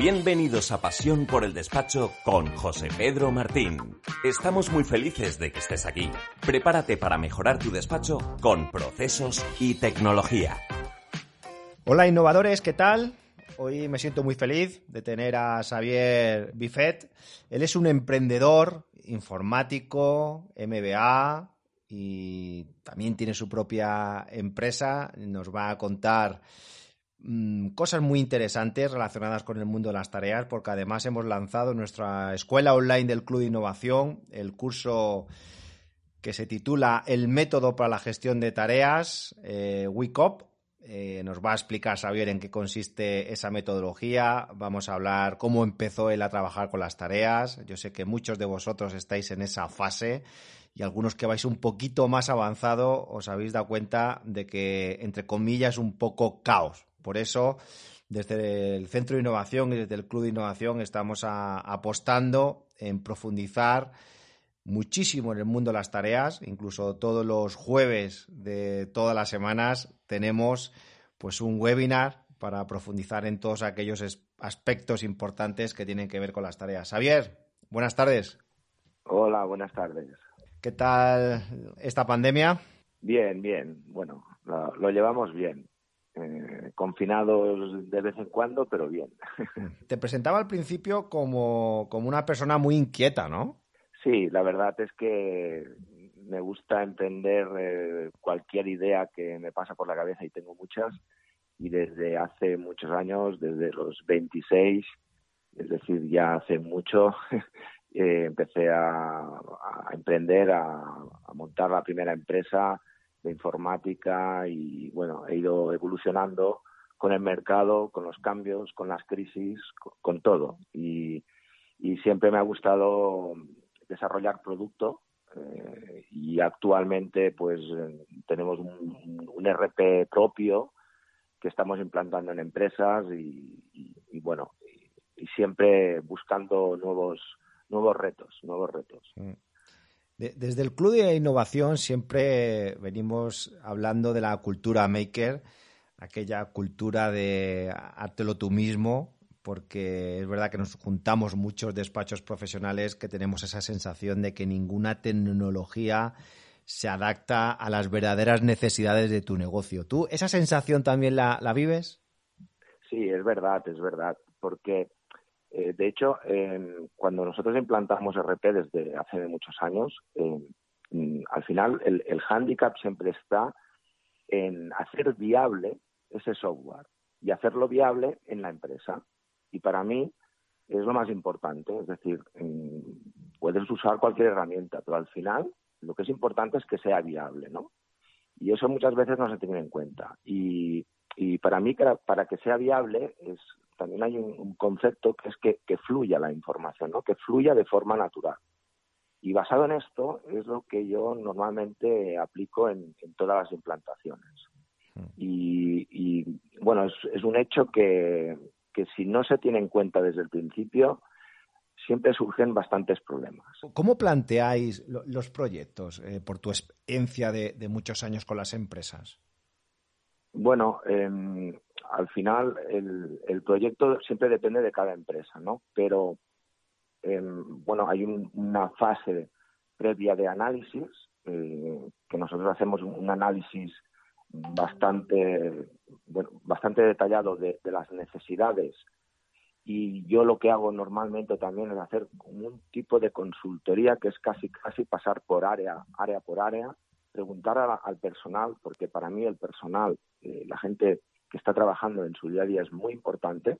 Bienvenidos a Pasión por el Despacho con José Pedro Martín. Estamos muy felices de que estés aquí. Prepárate para mejorar tu despacho con procesos y tecnología. Hola innovadores, ¿qué tal? Hoy me siento muy feliz de tener a Xavier Bifet. Él es un emprendedor informático, MBA y también tiene su propia empresa. Nos va a contar cosas muy interesantes relacionadas con el mundo de las tareas, porque además hemos lanzado nuestra escuela online del Club de Innovación, el curso que se titula El método para la gestión de tareas, eh, WICOP. Eh, nos va a explicar Xavier en qué consiste esa metodología. Vamos a hablar cómo empezó él a trabajar con las tareas. Yo sé que muchos de vosotros estáis en esa fase y algunos que vais un poquito más avanzado os habéis dado cuenta de que, entre comillas, un poco caos por eso, desde el Centro de Innovación y desde el Club de Innovación estamos apostando en profundizar muchísimo en el mundo de las tareas, incluso todos los jueves de todas las semanas tenemos pues un webinar para profundizar en todos aquellos aspectos importantes que tienen que ver con las tareas. Javier, buenas tardes. Hola, buenas tardes. ¿Qué tal esta pandemia? Bien, bien. Bueno, lo llevamos bien. Eh, confinados de vez en cuando, pero bien. Te presentaba al principio como, una persona muy inquieta, ¿no? Sí, la verdad es que me gusta entender eh, cualquier idea que me pasa por la cabeza y tengo muchas. Y desde hace muchos años, desde los 26, es decir, ya hace mucho, eh, empecé a, emprender, a montar la primera empresa de informática y bueno, he ido evolucionando con el mercado, con los cambios, con las crisis, con, todo. Y, siempre me ha gustado desarrollar producto eh, y actualmente pues tenemos un, RP propio que estamos implantando en empresas y, bueno, y, siempre buscando nuevos nuevos retos, nuevos retos. Mm desde el Club de Innovación siempre venimos hablando de la cultura maker, aquella cultura de hártelo tú mismo, porque es verdad que nos juntamos muchos despachos profesionales que tenemos esa sensación de que ninguna tecnología se adapta a las verdaderas necesidades de tu negocio. ¿Tú esa sensación también la, la vives? Sí, es verdad, es verdad, porque eh, de hecho, cuando nosotros implantamos RP desde hace muchos años, al final el, el hándicap siempre está en hacer viable ese software y hacerlo viable en la empresa. Y para mí es lo más importante, es decir, puedes usar cualquier herramienta, pero al final lo que es importante es que sea viable, ¿no? Y eso muchas veces no se tiene en cuenta. Y, y para mí, para que sea viable, es también hay un, concepto que es que, fluya la información, ¿no? que fluya de forma natural. Y basado en esto es lo que yo normalmente aplico en, todas las implantaciones. Hmm. Y, bueno, es, un hecho que, si no se tiene en cuenta desde el principio, siempre surgen bastantes problemas. ¿Cómo planteáis los proyectos eh, por tu experiencia de, muchos años con las empresas? Bueno, eh, al final el, proyecto siempre depende de cada empresa, ¿no? Pero, em, bueno, hay una fase previa de análisis, eh, que nosotros hacemos un, análisis bastante, bueno, bastante detallado de, las necesidades y yo lo que hago normalmente también es hacer un tipo de consultoría que es casi casi pasar por área área por área preguntar al personal porque para mí el personal eh, la gente que está trabajando en su día a día es muy importante,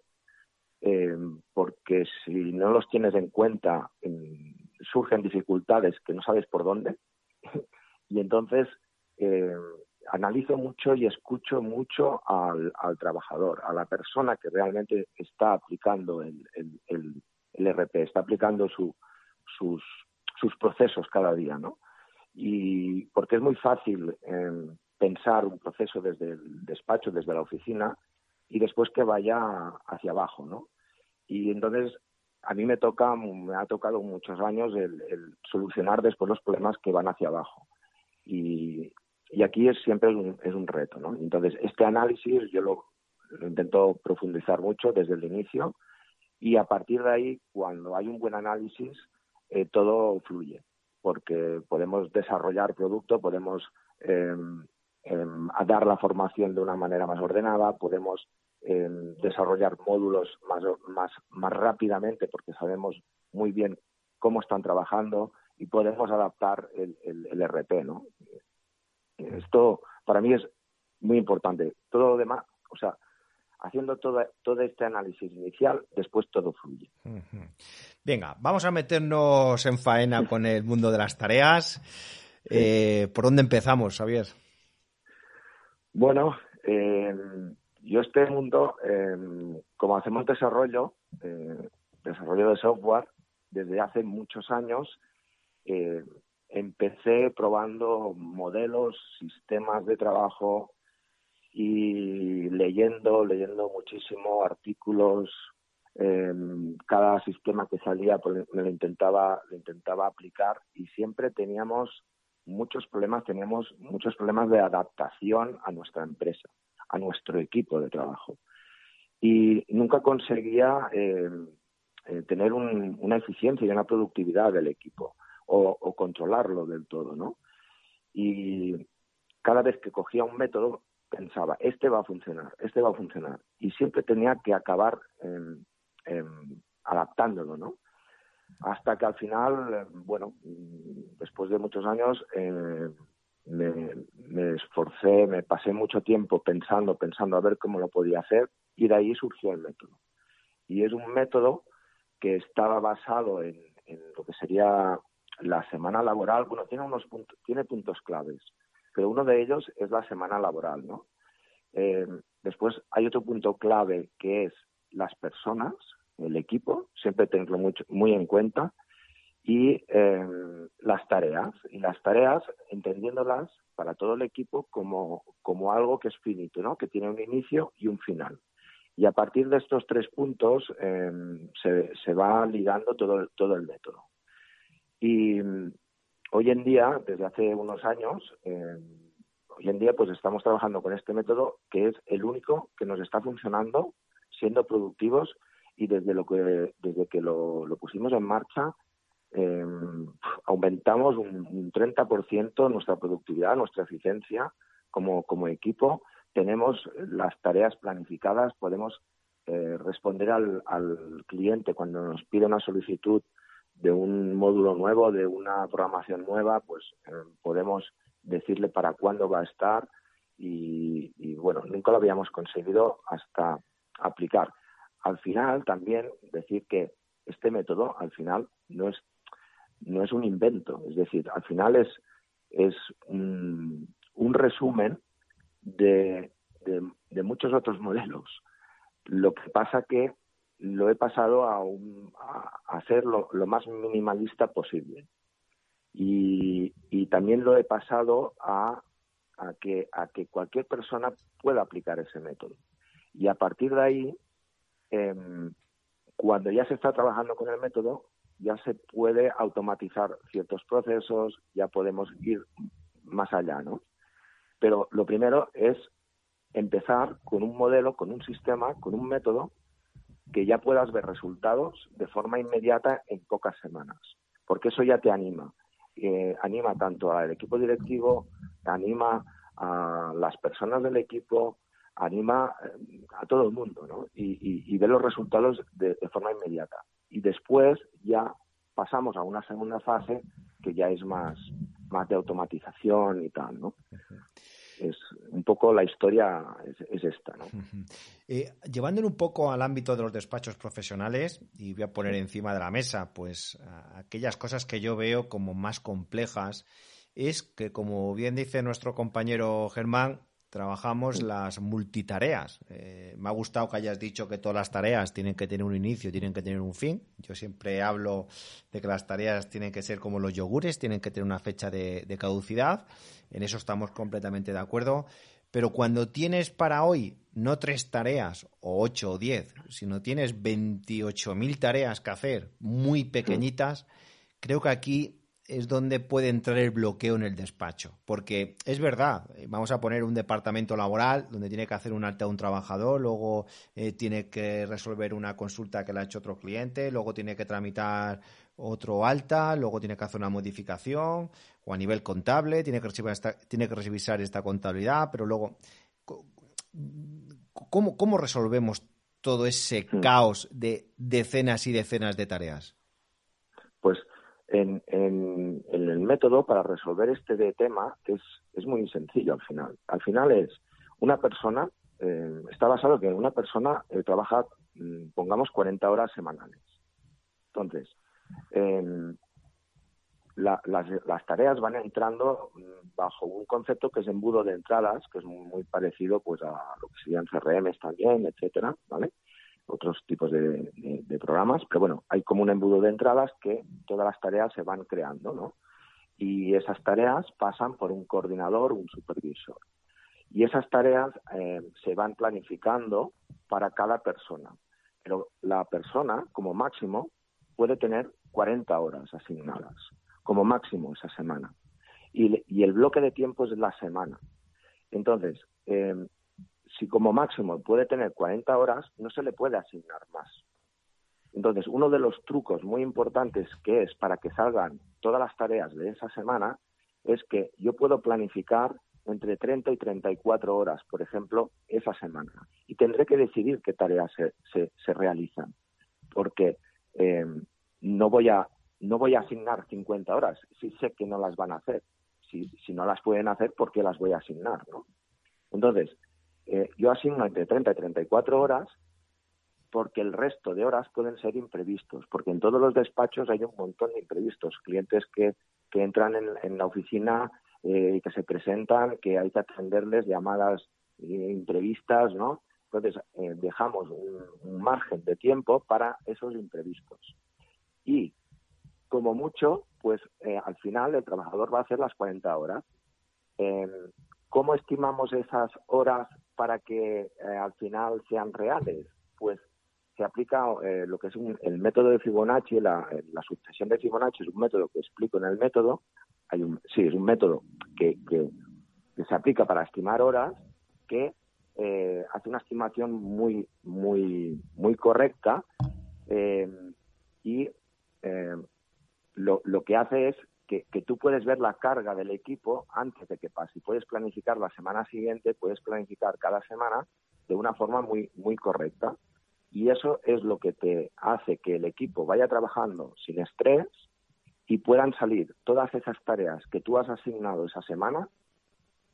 eh, porque si no los tienes en cuenta, surgen dificultades que no sabes por dónde, y entonces eh, analizo mucho y escucho mucho al, trabajador, a la persona que realmente está aplicando el, el RP, está aplicando sus, sus procesos cada día, ¿no? Y porque es muy fácil em, pensar un proceso desde el despacho, desde la oficina, y después que vaya hacia abajo, ¿no? Y entonces a mí me toca, me ha tocado muchos años el, solucionar después los problemas que van hacia abajo. Y, aquí es siempre es un, es un, reto, ¿no? Entonces, este análisis yo lo, intento profundizar mucho desde el inicio y a partir de ahí, cuando hay un buen análisis, eh, todo fluye, porque podemos desarrollar producto, podemos eh, dar la formación de una manera más ordenada, podemos desarrollar módulos más, más, más rápidamente porque sabemos muy bien cómo están trabajando y podemos adaptar el, el, RP, ¿no? Esto para mí es muy importante. Todo lo demás, o sea, haciendo todo, todo este análisis inicial, después todo fluye. Venga, vamos a meternos en faena con el mundo de las tareas. Eh, ¿Por dónde empezamos, Javier? Bueno, eh, yo este mundo, em, como hacemos desarrollo, eh, desarrollo de software, desde hace muchos años, eh, empecé probando modelos, sistemas de trabajo y leyendo, leyendo muchísimo artículos. Em, cada sistema que salía pues, lo intentaba, lo intentaba aplicar y siempre teníamos muchos problemas, teníamos muchos problemas de adaptación a nuestra empresa a nuestro equipo de trabajo. Y nunca conseguía eh, eh, tener una eficiencia y una productividad del equipo o, controlarlo del todo, ¿no? Y cada vez que cogía un método pensaba, este va a funcionar, este va a funcionar. Y siempre tenía que acabar adaptándolo, ¿no? Hasta que al final, bueno, después de muchos años, eh, me, esforcé, me pasé mucho tiempo pensando, pensando a ver cómo lo podía hacer y de ahí surgió el método. Y es un método que estaba basado en, lo que sería la semana laboral. Bueno, tiene unos puntos, tiene puntos claves, pero uno de ellos es la semana laboral, ¿no? Después hay otro punto clave que es las personas, el equipo, siempre tenerlo mucho, muy en cuenta y em, las tareas. Y las tareas, entendiéndolas para todo el equipo como, como algo que es finito, ¿no? que tiene un inicio y un final. Y a partir de estos tres puntos em, se, se, va ligando todo, todo el método. Y hoy en día, desde hace unos años, em, hoy en día pues estamos trabajando con este método que es el único que nos está funcionando, siendo productivos y desde, lo que, desde que lo, pusimos en marcha eh, aumentamos un, un 30% nuestra productividad, nuestra eficiencia como, como equipo. Tenemos las tareas planificadas, podemos eh, responder al, al cliente cuando nos pide una solicitud de un módulo nuevo, de una programación nueva, pues eh, podemos decirle para cuándo va a estar y, bueno, nunca lo habíamos conseguido hasta aplicar. Al final también decir que este método al final no es no es un invento, es decir, al final es, es un, resumen de, de, muchos otros modelos. Lo que pasa que lo he pasado a, un, a, hacer lo, más minimalista posible. Y, y, también lo he pasado a, a, que, a que cualquier persona pueda aplicar ese método. Y a partir de ahí, em, cuando ya se está trabajando con el método, ya se puede automatizar ciertos procesos, ya podemos ir más allá, ¿no? Pero lo primero es empezar con un modelo, con un sistema, con un método que ya puedas ver resultados de forma inmediata en pocas semanas, porque eso ya te anima. Eh, anima tanto al equipo directivo, anima a las personas del equipo, anima eh, a todo el mundo, ¿no? Y, y, ve los resultados de forma inmediata y después ya pasamos a una segunda fase que ya es más, más de automatización y tal, ¿no? Es un poco la historia es, esta, ¿no? Eh, llevándolo un poco al ámbito de los despachos profesionales, y voy a poner encima de la mesa, pues aquellas cosas que yo veo como más complejas, es que, como bien dice nuestro compañero Germán, trabajamos las multitareas. Eh, me ha gustado que hayas dicho que todas las tareas tienen que tener un inicio, tienen que tener un fin. Yo siempre hablo de que las tareas tienen que ser como los yogures, tienen que tener una fecha de, caducidad. En eso estamos completamente de acuerdo. Pero cuando tienes para hoy no tres tareas o ocho o diez, sino tienes 28.000 tareas que hacer muy pequeñitas, creo que aquí es donde puede entrar el bloqueo en el despacho. Porque es verdad, eh, vamos a poner un departamento laboral donde tiene que hacer un alta a un trabajador, luego eh, tiene que resolver una consulta que le ha hecho otro cliente, luego tiene que tramitar otro alta, luego tiene que hacer una modificación, o a nivel contable, tiene que, recibir tiene que revisar esta contabilidad, pero luego, ¿cómo, cómo resolvemos todo ese hmm. caos de decenas y decenas de tareas? En, en, el método para resolver este tema es, es muy sencillo al final. Al final es una persona, eh, está basado en que una persona eh, trabaja, mm, pongamos, 40 horas semanales. Entonces, em, las, tareas van entrando mm, bajo un concepto que es embudo de entradas, que es muy, parecido pues a lo que serían CRMs también, etcétera, ¿vale? Otros tipos de, programas, pero bueno, hay como un embudo de entradas que todas las tareas se van creando, ¿no? Y esas tareas pasan por un coordinador, un supervisor. Y esas tareas eh, se van planificando para cada persona. Pero la persona, como máximo, puede tener 40 horas asignadas, como máximo esa semana. Y, y el bloque de tiempo es la semana. Entonces, eh, si como máximo puede tener 40 horas, no se le puede asignar más. Entonces, uno de los trucos muy importantes que es para que salgan todas las tareas de esa semana es que yo puedo planificar entre 30 y 34 horas, por ejemplo, esa semana. Y tendré que decidir qué tareas se, realizan, porque eh, no, voy a, no voy a asignar 50 horas si sé que no las van a hacer. Si, si no las pueden hacer, ¿por qué las voy a asignar? Entonces, eh, yo asigno entre 30 y 34 horas porque el resto de horas pueden ser imprevistos, porque en todos los despachos hay un montón de imprevistos, clientes que, que entran en, la oficina eh, y que se presentan, que hay que atenderles llamadas eh, imprevistas, ¿no? Entonces, dejamos un, margen de tiempo para esos imprevistos. Y, como mucho, pues al final el trabajador va a hacer las 40 horas. ¿Cómo estimamos esas horas para que eh, al final sean reales? Pues se aplica eh, lo que es el método de Fibonacci, la, la, sucesión de Fibonacci es un método que explico en el método. Hay un, sí, es un método que, se aplica para estimar horas que eh, hace una estimación muy, muy, muy correcta y lo que hace es que, tú puedes ver la carga del equipo antes de que pase. Puedes planificar la semana siguiente, puedes planificar cada semana de una forma muy, muy correcta. Y eso es lo que te hace que el equipo vaya trabajando sin estrés y puedan salir todas esas tareas que tú has asignado esa semana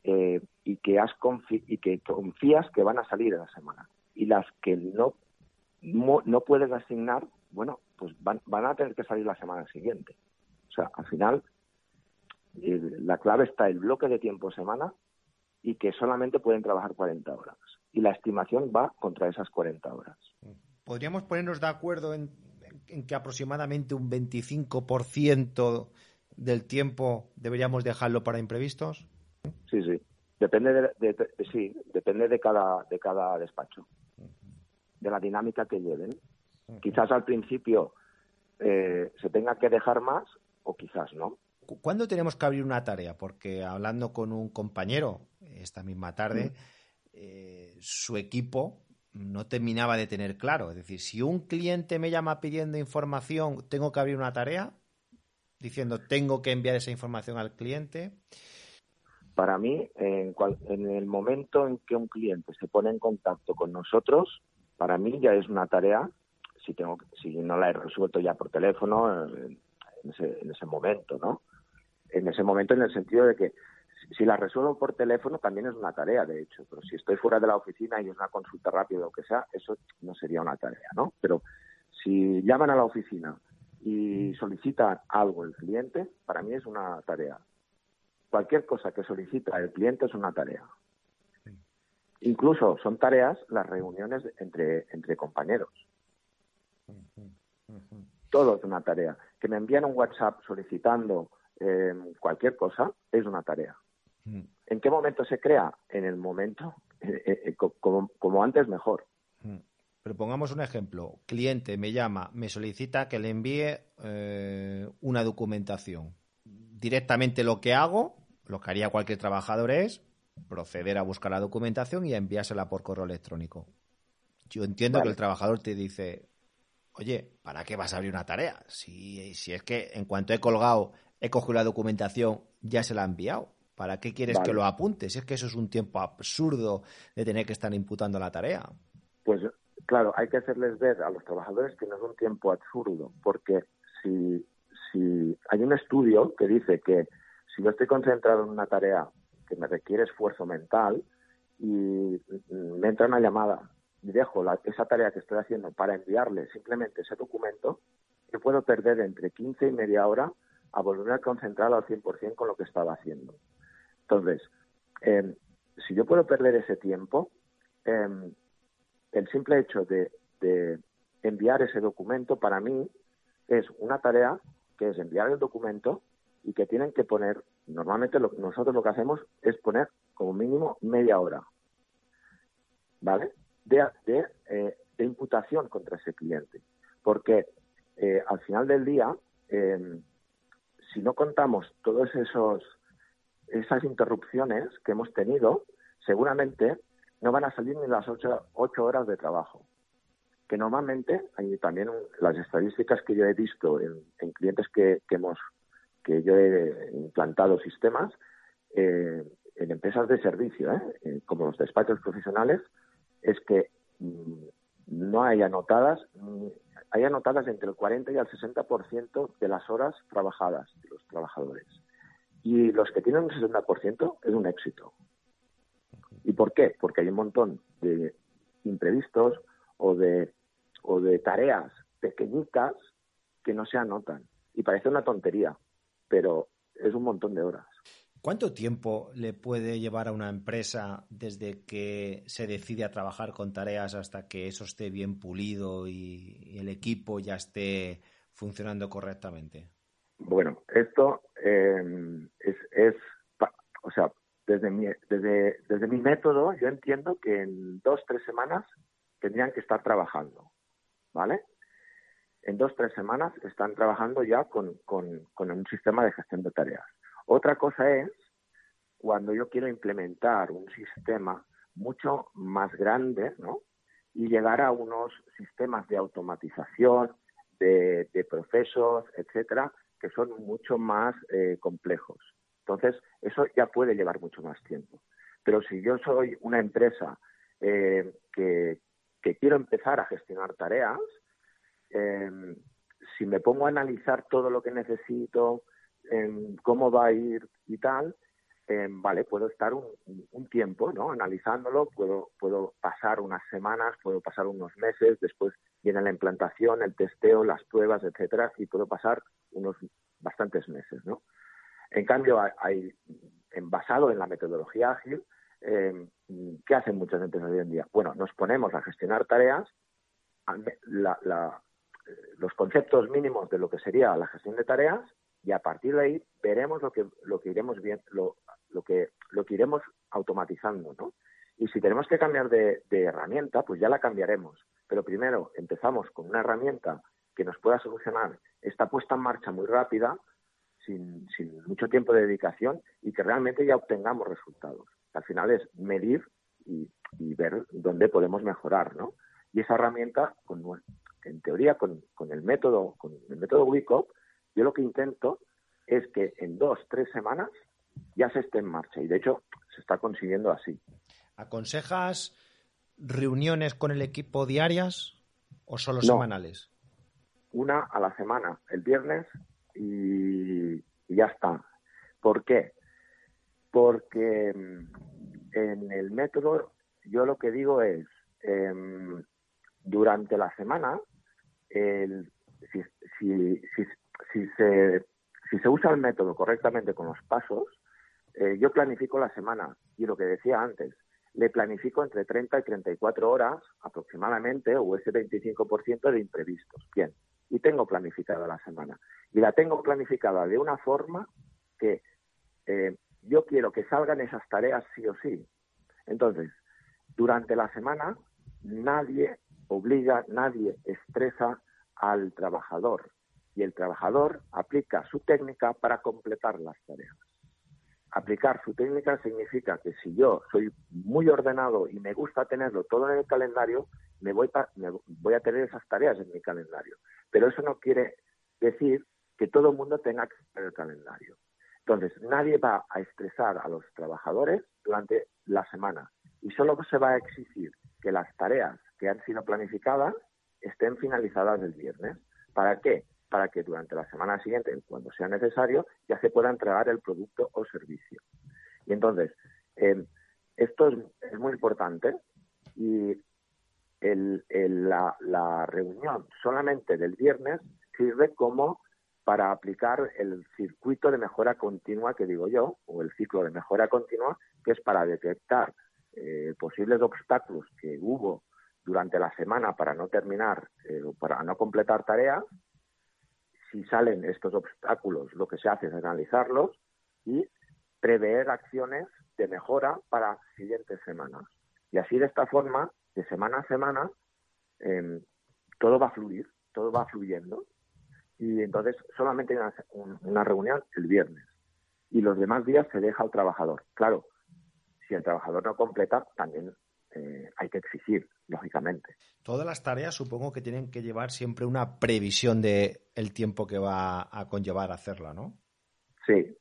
eh, y, que has y que confías que van a salir esa semana. Y las que no, no, puedes asignar, bueno, pues van, van a tener que salir la semana siguiente. Sea, al final, eh, la clave está el bloque de tiempo semana y que solamente pueden trabajar 40 horas. Y la estimación va contra esas 40 horas. ¿Podríamos ponernos de acuerdo en, que aproximadamente un 25% del tiempo deberíamos dejarlo para imprevistos? Sí, sí. Depende de, sí, depende de cada, de cada despacho, de la dinámica que lleven. Quizás al principio eh, se tenga que dejar más o quizás no. ¿Cuándo tenemos que abrir una tarea? Porque hablando con un compañero esta misma tarde, mm. eh, su equipo no terminaba de tener claro. Es decir, si un cliente me llama pidiendo información, tengo que abrir una tarea diciendo tengo que enviar esa información al cliente. Para mí, en, en el momento en que un cliente se pone en contacto con nosotros, para mí ya es una tarea. Si tengo, si no la he resuelto ya por teléfono, eh, en ese, momento, ¿no? En ese momento en el sentido de que si la resuelvo por teléfono también es una tarea, de hecho, pero si estoy fuera de la oficina y es una consulta rápida o lo que sea, eso no sería una tarea, ¿no? Pero si llaman a la oficina y solicitan algo el cliente, para mí es una tarea. Cualquier cosa que solicita el cliente es una tarea. Incluso son tareas las reuniones entre, entre compañeros. Todo es una tarea. Que me envían un WhatsApp solicitando eh, cualquier cosa es una tarea. Mm. ¿En qué momento se crea? En el momento, eh, eh, como, como, antes mejor. Mm. Pero pongamos un ejemplo. Cliente me llama, me solicita que le envíe una documentación. Directamente lo que hago, lo que haría cualquier trabajador es proceder a buscar la documentación y a enviársela por correo electrónico. Yo entiendo que el trabajador te dice, oye, ¿para qué vas a abrir una tarea? Si, si es que en cuanto he colgado, he cogido la documentación, ya se la ha enviado. ¿Para qué quieres que lo apuntes? Si es que eso es un tiempo absurdo de tener que estar imputando la tarea. Pues claro, hay que hacerles ver a los trabajadores que no es un tiempo absurdo, porque si, si hay un estudio que dice que si yo estoy concentrado en una tarea que me requiere esfuerzo mental y me entra una llamada y dejo esa tarea que estoy haciendo para enviarle simplemente ese documento, yo puedo perder entre 15 y media hora a volver a concentrar al 100% con lo que estaba haciendo. Entonces, em, si yo puedo perder ese tiempo, em, el simple hecho de, enviar ese documento para mí es una tarea que es enviar el documento y que tienen que poner, normalmente nosotros lo que hacemos es poner como mínimo media hora, ¿vale? De, de, eh, imputación contra ese cliente. Porque eh, al final del día, em, si no contamos todos esos esas interrupciones que hemos tenido, seguramente no van a salir ni las ocho, horas de trabajo. Que normalmente, hay también las estadísticas que yo he visto en, clientes que, hemos, que yo he implantado sistemas, eh, en empresas de servicio, ¿eh? Eh, como los despachos profesionales, es que mm, no hay anotadas, mm, hay anotadas entre el 40 y el 60% de las horas trabajadas de los trabajadores. Y los que tienen un 60% es un éxito. ¿Y por qué? Porque hay un montón de imprevistos o de, o de tareas pequeñitas que no se anotan. Y parece una tontería, pero es un montón de horas. ¿Cuánto tiempo le puede llevar a una empresa desde que se decide a trabajar con tareas hasta que eso esté bien pulido y el equipo ya esté funcionando correctamente? Bueno, esto eh, es, es, o sea, desde mi, desde, desde mi método yo entiendo que en dos, tres semanas tendrían que estar trabajando, ¿vale? En dos, tres semanas están trabajando ya con, con, con un sistema de gestión de tareas. Otra cosa es cuando yo quiero implementar un sistema mucho más grande, ¿no? Y llegar a unos sistemas de automatización, de, procesos, etcétera, que son mucho más eh, complejos. Entonces, eso ya puede llevar mucho más tiempo. Pero si yo soy una empresa eh, que, quiero empezar a gestionar tareas, eh, si me pongo a analizar todo lo que necesito, cómo va a ir y tal, vale, puedo estar un, tiempo, ¿no? Analizándolo, puedo, puedo pasar unas semanas, puedo pasar unos meses, después viene la implantación, el testeo, las pruebas, etcétera, y puedo pasar unos bastantes meses, ¿no? En cambio, hay, en, basado en la metodología ágil, eh, ¿qué hacen muchas empresas hoy en día? Bueno, nos ponemos a gestionar tareas, los conceptos mínimos de lo que sería la gestión de tareas y a partir de ahí veremos lo que lo que iremos bien lo, lo que lo que iremos automatizando, ¿no? Y si tenemos que cambiar de, de herramienta, pues ya la cambiaremos. Pero primero empezamos con una herramienta que nos pueda solucionar esta puesta en marcha muy rápida, sin, mucho tiempo de dedicación y que realmente ya obtengamos resultados. Al final es medir y, ver dónde podemos mejorar, ¿no? Y esa herramienta, con, en teoría, con, el método, con el método WICOP, yo lo que intento es que en dos, tres semanas ya se esté en marcha. Y de hecho, se está consiguiendo así. ¿Aconsejas reuniones con el equipo diarias o solo semanales? una a la semana, el viernes, y, ya está. ¿Por qué? Porque mm, en el método yo lo que digo es, em, durante la semana, si, si, si, se, si se usa el método correctamente con los pasos, eh, yo planifico la semana y lo que decía antes, le planifico entre 30 y 34 horas aproximadamente, o ese 25% de imprevistos. Bien, y tengo planificada la semana. Y la tengo planificada de una forma que eh, yo quiero que salgan esas tareas sí o sí. Entonces, durante la semana nadie obliga, nadie estresa al trabajador y el trabajador aplica su técnica para completar las tareas. Aplicar su técnica significa que si yo soy muy ordenado y me gusta tenerlo todo en el calendario, me voy, voy a tener esas tareas en mi calendario. Pero eso no quiere decir que todo el mundo tenga que tener el calendario. Entonces, nadie va a estresar a los trabajadores durante la semana y solo se va a exigir que las tareas que han sido planificadas estén finalizadas el viernes. ¿Para qué? Para que durante la semana siguiente, cuando sea necesario, ya se pueda entregar el producto o servicio. Y entonces, em, esto es, muy importante y la, la reunión solamente del viernes sirve como para aplicar el circuito de mejora continua que digo yo, o el ciclo de mejora continua, que es para detectar eh, posibles obstáculos que hubo durante la semana para no terminar eh, o para no completar tareas. Si salen estos obstáculos, lo que se hace es analizarlos y prever acciones de mejora para siguientes semanas. Y así de esta forma, de semana a semana, em, todo va a fluir, todo va fluyendo y entonces solamente hay una, reunión el viernes y los demás días se deja al trabajador. Claro, si el trabajador no completa, también eh, hay que exigir, lógicamente. Todas las tareas supongo que tienen que llevar siempre una previsión de el tiempo que va a conllevar hacerla, ¿no? Sí,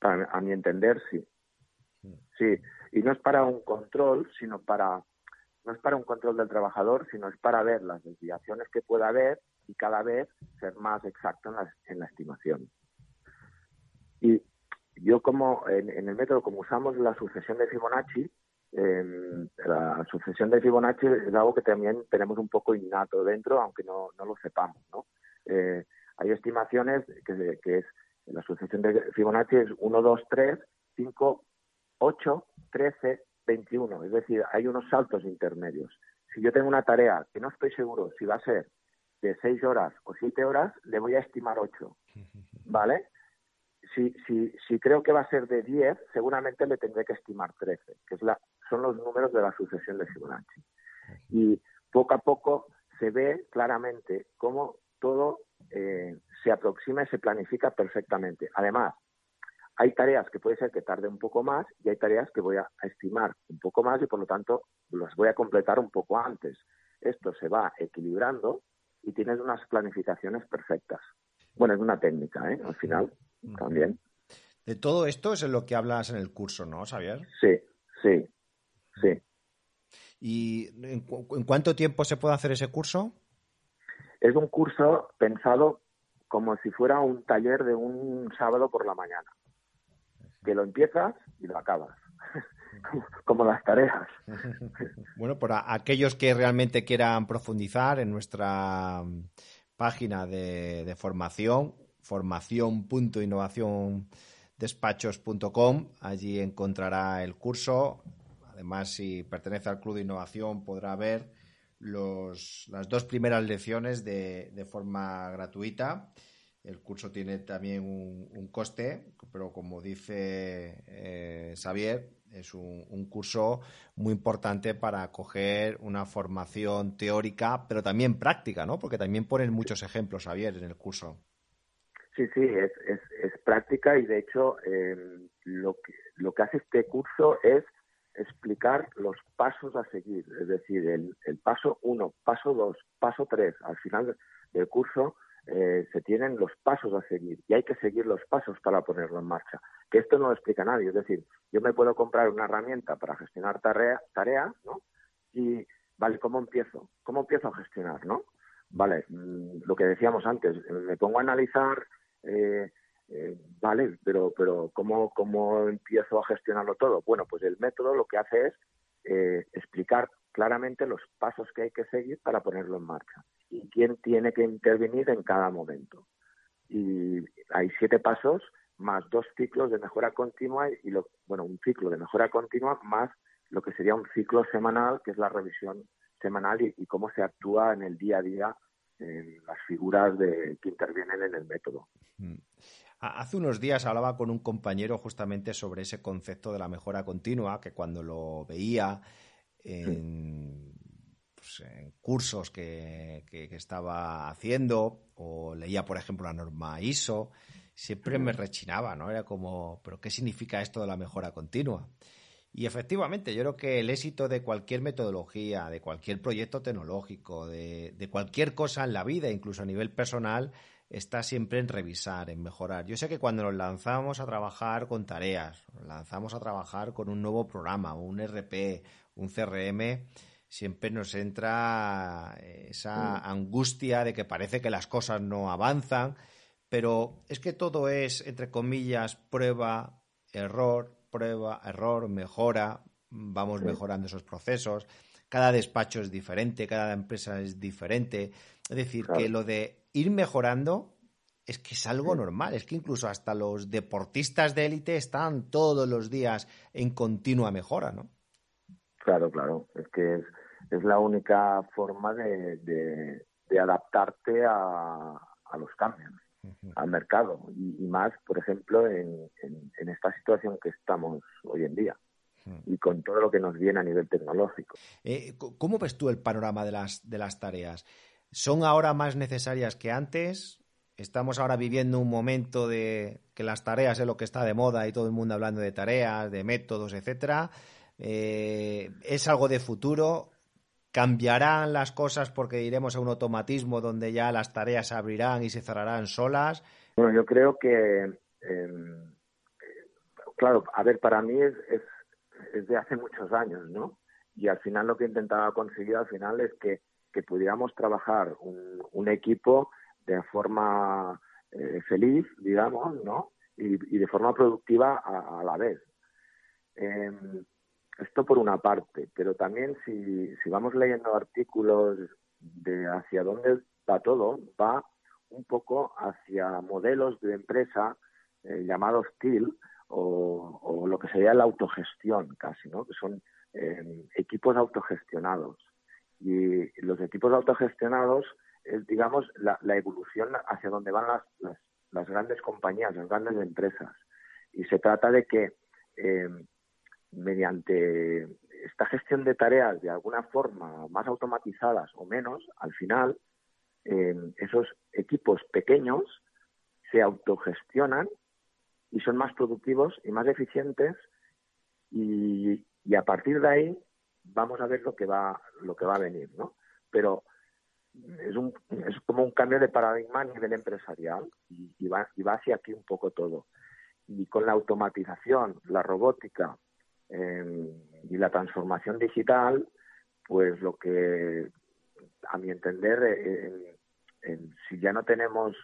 a mi entender, sí. Mm. Sí, y no es para un control, sino para no es para un control del trabajador, sino es para ver las desviaciones que pueda haber y cada vez ser más exacto en la, en la estimación. Y yo como en, el método, como usamos la sucesión de Fibonacci, em, la sucesión de Fibonacci es algo que también tenemos un poco innato dentro, aunque no, no lo sepamos. ¿no? Eh, hay estimaciones que, que es la sucesión de Fibonacci es 1, 2, 3, 5, 8, 13, 21. Es decir, hay unos saltos intermedios. Si yo tengo una tarea que no estoy seguro si va a ser de seis horas o siete horas, le voy a estimar ocho, ¿vale? Si, si, si creo que va a ser de diez, seguramente le tendré que estimar trece, que es la, son los números de la sucesión de Fibonacci. Y poco a poco se ve claramente cómo todo eh, se aproxima y se planifica perfectamente. Además, hay tareas que puede ser que tarde un poco más y hay tareas que voy a estimar un poco más y por lo tanto las voy a completar un poco antes. Esto se va equilibrando y tienes unas planificaciones perfectas. Bueno, es una técnica, ¿eh? Al final, también. De todo esto es en lo que hablas en el curso, ¿no, Xavier? Sí, sí, sí. ¿Y en, cuánto tiempo se puede hacer ese curso? Es un curso pensado como si fuera un taller de un sábado por la mañana, que lo empiezas y lo acabas. como las tareas. Bueno, por aquellos que realmente quieran profundizar en nuestra mm, página de, formación, formación.innovaciondespachos.com, allí encontrará el curso. Además, si pertenece al Club de Innovación, podrá ver los, las dos primeras lecciones de, forma gratuita. El curso tiene también un, coste, pero como dice eh, es un, curso muy importante para coger una formación teórica, pero también práctica, ¿no? Porque también ponen muchos ejemplos, Javier, en el curso. Sí, sí, es, es, práctica y de hecho em, lo, que, lo que hace este curso es explicar los pasos a seguir, es decir, el, el paso uno, paso dos, paso tres. Al final del curso eh, se tienen los pasos a seguir y hay que seguir los pasos para ponerlo en marcha. Que esto no lo explica nadie. Es decir, yo me puedo comprar una herramienta para gestionar tareas, tarea, ¿no? Y, vale, ¿cómo empiezo? ¿Cómo empiezo a gestionar, no? Vale, mm, lo que decíamos antes, me pongo a analizar, eh, eh, vale, pero, pero ¿cómo, ¿cómo empiezo a gestionarlo todo? Bueno, pues el método lo que hace es explicar claramente los pasos que hay que seguir para ponerlo en marcha y quién tiene que intervenir en cada momento. Y hay siete pasos más dos ciclos de mejora continua y lo, bueno, un ciclo de mejora continua más lo que sería un ciclo semanal, que es la revisión semanal y, cómo se actúa en el día a día en las figuras de, que intervienen en el método. Hace unos días hablaba con un compañero justamente sobre ese concepto de la mejora continua, que cuando lo veía en, pues, cursos que, estaba haciendo o leía, por ejemplo, la norma ISO, siempre me rechinaba, ¿no? Era como, ¿pero qué significa esto de la mejora continua? Y efectivamente, yo creo que el éxito de cualquier metodología, de cualquier proyecto tecnológico, de, de cualquier cosa en la vida, incluso a nivel personal, está siempre en revisar, en mejorar. Yo sé que cuando nos lanzamos a trabajar con tareas, nos lanzamos a trabajar con un nuevo programa, un RP, un CRM, siempre nos entra esa angustia de que parece que las cosas no avanzan, pero es que todo es, entre comillas, prueba, error, prueba, error, mejora, vamos mejorando esos procesos. Cada despacho es diferente, cada empresa es diferente. Es decir, que lo de ir mejorando es que es algo normal, es que incluso hasta los deportistas de élite están todos los días en continua mejora, ¿no? Claro, claro, es que es, la única forma de, adaptarte a, los cambios, al mercado, y, más, por ejemplo, en, esta situación que estamos hoy en día y con todo lo que nos viene a nivel tecnológico. Eh, ¿Cómo ves tú el panorama de las, de las tareas? Son ahora más necesarias que antes. Estamos ahora viviendo un momento de que las tareas es lo que está de moda y todo el mundo hablando de tareas, de métodos, etcétera. Eh, es algo de futuro. ¿Cambiarán las cosas porque iremos a un automatismo donde ya las tareas se abrirán y se cerrarán solas? Bueno, yo creo que, em, claro, a ver, para mí es, es, es de hace muchos años, ¿no? Y al final lo que intentaba conseguir al final es que que pudiéramos trabajar un, equipo de forma eh, feliz, digamos, ¿no? Y, de forma productiva a, la vez. Em, esto por una parte, pero también si, si vamos leyendo artículos de hacia dónde va todo, va un poco hacia modelos de empresa eh, llamados TIL o, lo que sería la autogestión casi, ¿no? Que son em, equipos autogestionados. Y los equipos autogestionados es, digamos, la, evolución hacia donde van las, las, grandes compañías, las grandes empresas. Y se trata de que eh, mediante esta gestión de tareas de alguna forma más automatizadas o menos, al final eh, esos equipos pequeños se autogestionan y son más productivos y más eficientes y, y a partir de ahí vamos a ver lo que va lo que va a venir, ¿no? Pero es, un, es como un cambio de paradigma a nivel empresarial y, va, y va hacia aquí un poco todo. Y con la automatización, la robótica em, y la transformación digital, pues lo que, a mi entender, eh, si ya no tenemos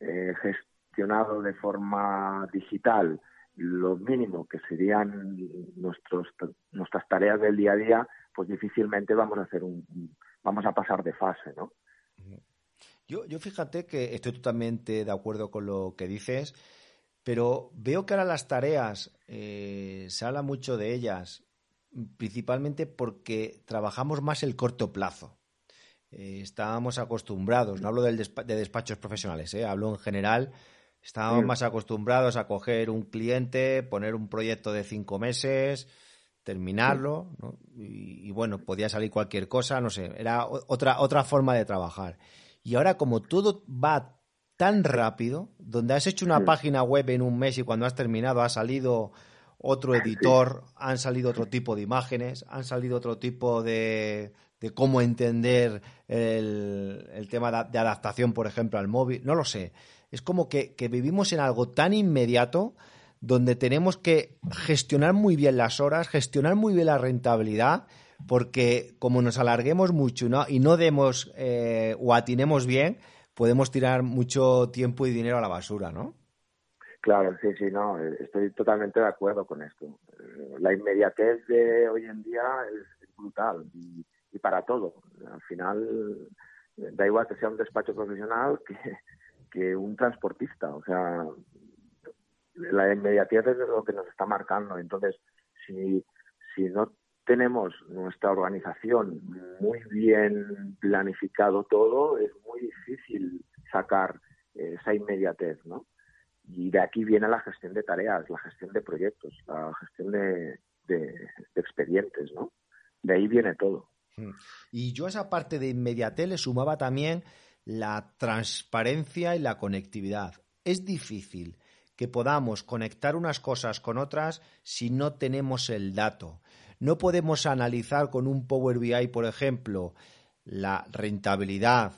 eh, gestionado de forma digital lo mínimo que serían nuestros, nuestras tareas del día a día, pues difícilmente vamos a hacer un, vamos a pasar de fase, ¿no? Yo, yo fíjate que estoy totalmente de acuerdo con lo que dices, pero veo que ahora las tareas eh, se habla mucho de ellas, principalmente porque trabajamos más el corto plazo. Eh, estábamos acostumbrados, no hablo del de despachos profesionales, eh, hablo en general Estábamos más acostumbrados a coger un cliente, poner un proyecto de cinco meses, terminarlo, y, bueno, podía salir cualquier cosa, no sé, era otra, otra forma de trabajar. Y ahora como todo va tan rápido, donde has hecho una página web en un mes y cuando has terminado ha salido otro editor, han salido otro tipo de imágenes, han salido otro tipo de, de cómo entender el, el tema de adaptación, por ejemplo, al móvil, no lo sé. Es como que, vivimos en algo tan inmediato donde tenemos que gestionar muy bien las horas, gestionar muy bien la rentabilidad, porque como nos alarguemos mucho y no demos eh, o atinemos bien, podemos tirar mucho tiempo y dinero a la basura, ¿no? Claro, sí, sí, no, estoy totalmente de acuerdo con esto. La inmediatez de hoy en día es brutal y, para todo. Al final, da igual que sea un despacho profesional que, que un transportista. O sea, la inmediatez es lo que nos está marcando. Entonces, si, si no tenemos nuestra organización muy bien planificado todo, es muy difícil sacar esa inmediatez, ¿no? Y de aquí viene la gestión de tareas, la gestión de proyectos, la gestión de, expedientes, ¿no? De ahí viene todo. Hmm. Y yo a esa parte de inmediatez le sumaba también la transparencia y la conectividad. Es difícil que podamos conectar unas cosas con otras si no tenemos el dato. No podemos analizar con un Power BI, por ejemplo, la rentabilidad,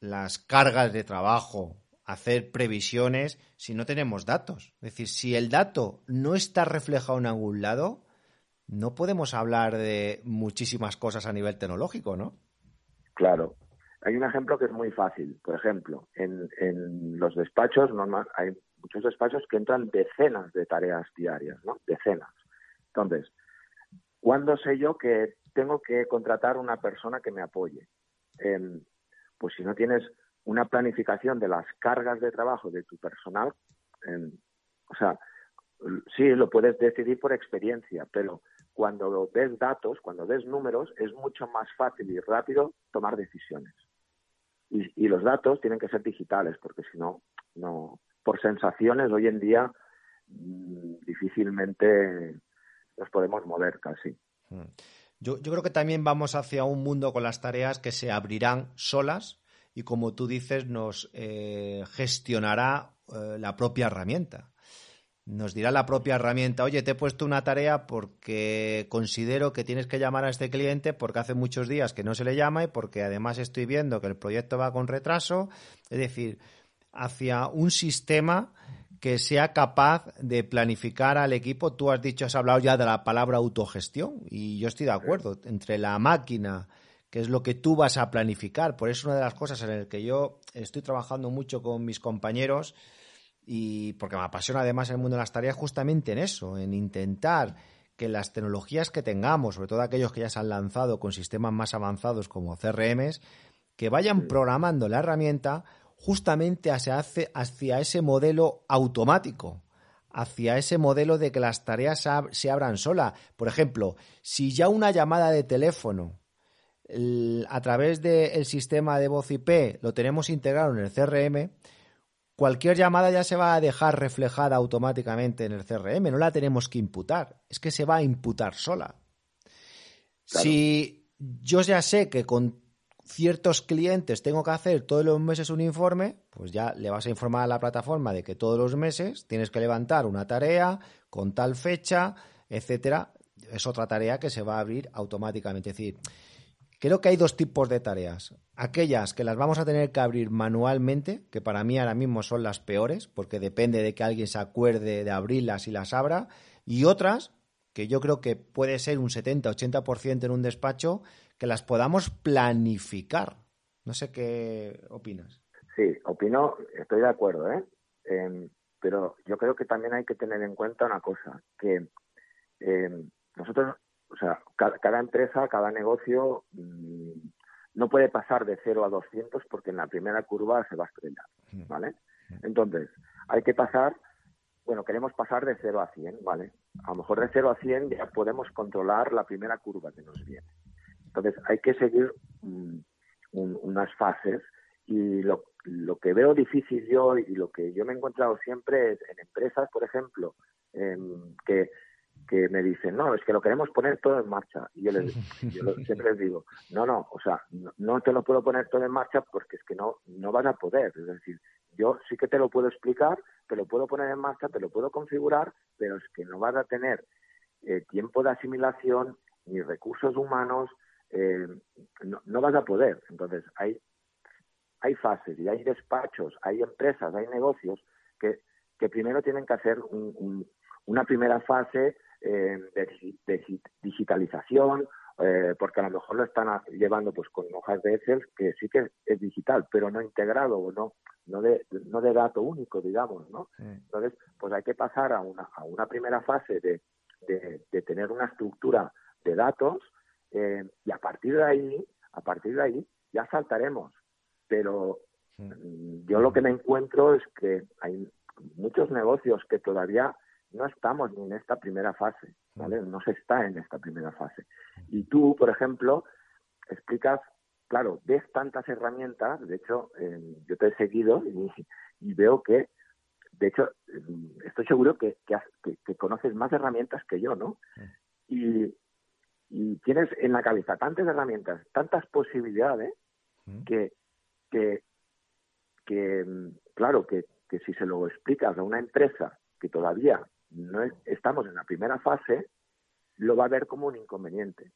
las cargas de trabajo, hacer previsiones si no tenemos datos. Es decir, si el dato no está reflejado en algún lado, no podemos hablar de muchísimas cosas a nivel tecnológico, ¿no? Claro. Hay un ejemplo que es muy fácil. Por ejemplo, en, los despachos normal, hay muchos despachos que entran decenas de tareas diarias, ¿no? Decenas. Entonces, ¿cuándo sé yo que tengo que contratar una persona que me apoye? Em, pues si no tienes una planificación de las cargas de trabajo de tu personal, o sea, sí, lo puedes decidir por experiencia, pero cuando ves datos, cuando ves números, es mucho más fácil y rápido tomar decisiones. Y, los datos tienen que ser digitales, porque si no, sensaciones hoy en día mm, difícilmente nos podemos mover casi. Hmm. Yo, yo creo que también vamos hacia un mundo con las tareas que se abrirán solas y como tú dices, nos eh, gestionará eh, la propia herramienta. Nos dirá la propia herramienta, oye, te he puesto una tarea porque considero que tienes que llamar a este cliente porque hace muchos días que no se le llama y porque además estoy viendo que el proyecto va con retraso. Es decir, hacia un sistema que sea capaz de planificar al equipo. Tú has dicho, has hablado ya de la palabra autogestión y yo estoy de acuerdo. Entre la máquina, que es lo que tú vas a planificar. Por eso una de las cosas en las que yo estoy trabajando mucho con mis compañeros y porque me apasiona además el mundo de las tareas justamente en eso, en intentar que las tecnologías que tengamos, sobre todo aquellos que ya se han lanzado con sistemas más avanzados como CRMs, que vayan programando la herramienta justamente hacia, hacia ese modelo automático, hacia ese modelo de que las tareas se abran sola. Por ejemplo, si ya una llamada de teléfono a través del sistema de voz IP lo tenemos integrado en el CRM, cualquier llamada ya se va a dejar reflejada automáticamente en el CRM, no la tenemos que imputar, es que se va a imputar sola. Si yo ya sé que con ciertos clientes tengo que hacer todos los meses un informe, pues ya le vas a informar a la plataforma de que todos los meses tienes que levantar una tarea con tal fecha, etcétera. Es otra tarea que se va a abrir automáticamente. Es decir, Creo que hay dos tipos de tareas. Aquellas que las vamos a tener que abrir manualmente, que para mí ahora mismo son las peores, porque depende de que alguien se acuerde de abrirlas y las abra, y otras que yo creo que puede ser un 70-80% en un despacho, que las podamos planificar. No sé qué opinas. Sí, opino, estoy de acuerdo, ¿eh? Em, pero yo creo que también hay que tener en cuenta una cosa, que em, nosotros o sea, cada, empresa, cada negocio mm, no puede pasar de 0 a 200 porque en la primera curva se va a estrellar, ¿vale? Entonces, hay que pasar, bueno, queremos pasar de 0 a 100, ¿vale? A lo mejor de 0 a 100 ya podemos controlar la primera curva que nos viene. Entonces, hay que seguir mm, unas fases y lo, lo que veo difícil yo y lo que yo me he encontrado siempre es en empresas, por ejemplo, que que me dicen, no, es que lo queremos poner todo en marcha. Y yo, les, siempre les digo, no, no, o sea, no, te lo puedo poner todo en marcha porque es que no, no vas a poder. Es decir, yo sí que te lo puedo explicar, te lo puedo poner en marcha, te lo puedo configurar, pero es que no vas a tener eh, tiempo de asimilación ni recursos humanos, eh, no, no, vas a poder. Entonces, hay, hay fases y hay despachos, hay empresas, hay negocios que, que primero tienen que hacer una primera fase eh, de, digitalización, eh, porque a lo mejor lo están llevando pues con hojas de Excel que sí que es digital, pero no integrado o no no de, no de dato único, digamos, ¿no? Entonces, pues hay que pasar a una, a una primera fase de, de, tener una estructura de datos eh, y a partir de ahí, a partir de ahí ya saltaremos. Pero mm, yo lo que me encuentro es que hay muchos negocios que todavía no estamos ni en esta primera fase. ¿vale? No se está en esta primera fase. Y tú, por ejemplo, explicas, claro, ves tantas herramientas, de hecho, yo te he seguido y, veo que, de hecho, estoy seguro que, que, conoces más herramientas que yo, ¿no? Y, y tienes en la cabeza tantas herramientas, tantas posibilidades, que, que, que claro, que, que si se lo explicas a una empresa que todavía no estamos en la primera fase, lo va a ver como un inconveniente,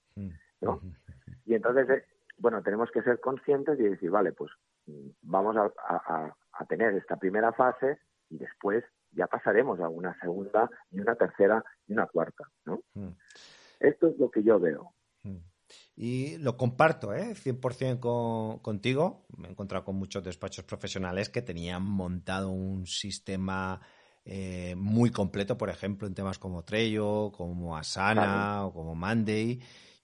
¿no? Y entonces, eh, bueno, tenemos que ser conscientes y decir, vale, pues mm, vamos a, a, tener esta primera fase y después ya pasaremos a una segunda y una tercera y una cuarta, ¿no? Esto es lo que yo veo. Y lo comparto, ¿eh? 100% con, contigo. Me he encontrado con muchos despachos profesionales que tenían montado un sistema eh, muy completo, por ejemplo, en temas como Trello, como Asana o como Monday.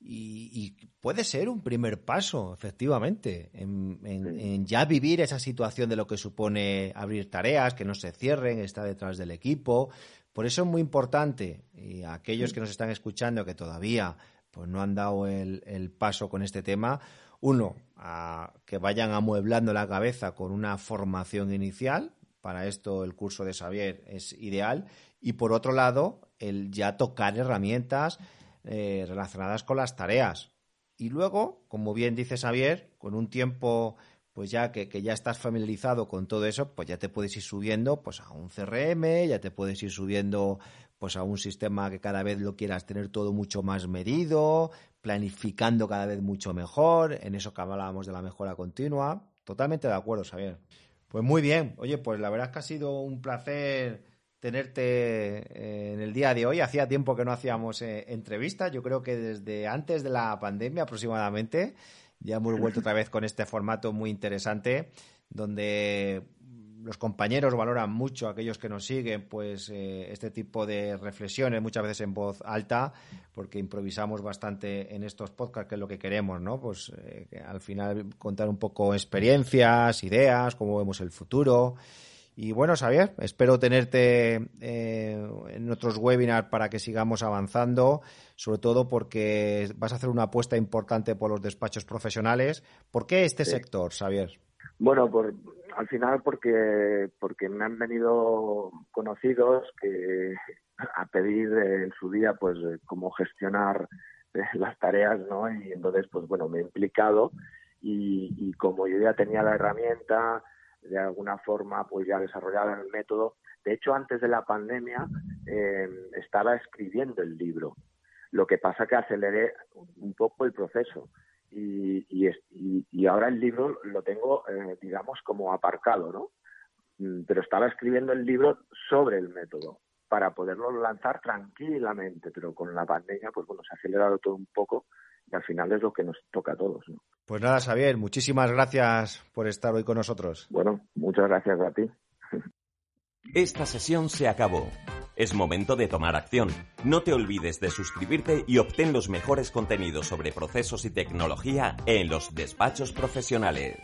Y, puede ser un primer paso, efectivamente, en, ya vivir esa situación de lo que supone abrir tareas, que no se cierren, estar detrás del equipo. Por eso es muy importante, y aquellos que nos están escuchando que todavía pues no han dado el, paso con este tema, uno, a que vayan amueblando la cabeza con una formación inicial, para esto el curso de Xavier es ideal, y por otro lado, el ya tocar herramientas eh, relacionadas con las tareas. Y luego, como bien dice Xavier, con un tiempo pues ya que, ya estás familiarizado con todo eso, pues ya te puedes ir subiendo pues a un CRM, ya te puedes ir subiendo pues a un sistema que cada vez lo quieras tener todo mucho más medido, planificando cada vez mucho mejor, en eso que hablábamos de la mejora continua. Totalmente de acuerdo, Xavier. Pues muy bien. Oye, pues la verdad es que ha sido un placer tenerte eh, en el día de hoy. Hacía tiempo que no hacíamos eh, entrevistas, yo creo que desde antes de la pandemia aproximadamente. Ya hemos vuelto otra vez con este formato muy interesante, donde los compañeros valoran mucho, aquellos que nos siguen, pues eh, este tipo de reflexiones, muchas veces en voz alta, porque improvisamos bastante en estos podcasts, que es lo que queremos, ¿no? Pues eh, al final contar un poco experiencias, ideas, cómo vemos el futuro. Y bueno, Xavier, espero tenerte eh, en otros webinars para que sigamos avanzando, sobre todo porque vas a hacer una apuesta importante por los despachos profesionales. ¿Por qué este sector, Xavier? Bueno, por, al final porque porque me han venido conocidos que a pedir en su día pues cómo gestionar eh, las tareas, ¿no? Y entonces pues bueno me he implicado y, y como yo ya tenía la herramienta de alguna forma pues ya desarrollaba el método. De hecho, antes de la pandemia eh, estaba escribiendo el libro. Lo que pasa que aceleré un poco el proceso y, y, y ahora el libro lo tengo, eh, digamos, como aparcado, ¿no? Mm, pero estaba escribiendo el libro sobre el método para poderlo lanzar tranquilamente, pero con la pandemia, pues bueno, se ha acelerado todo un poco y al final es lo que nos toca a todos, ¿no? Pues nada, Xavier, muchísimas gracias por estar hoy con nosotros. Bueno, muchas gracias a ti. Esta sesión se acabó. Es momento de tomar acción. No te olvides de suscribirte y obtén los mejores contenidos sobre procesos y tecnología en los despachos profesionales.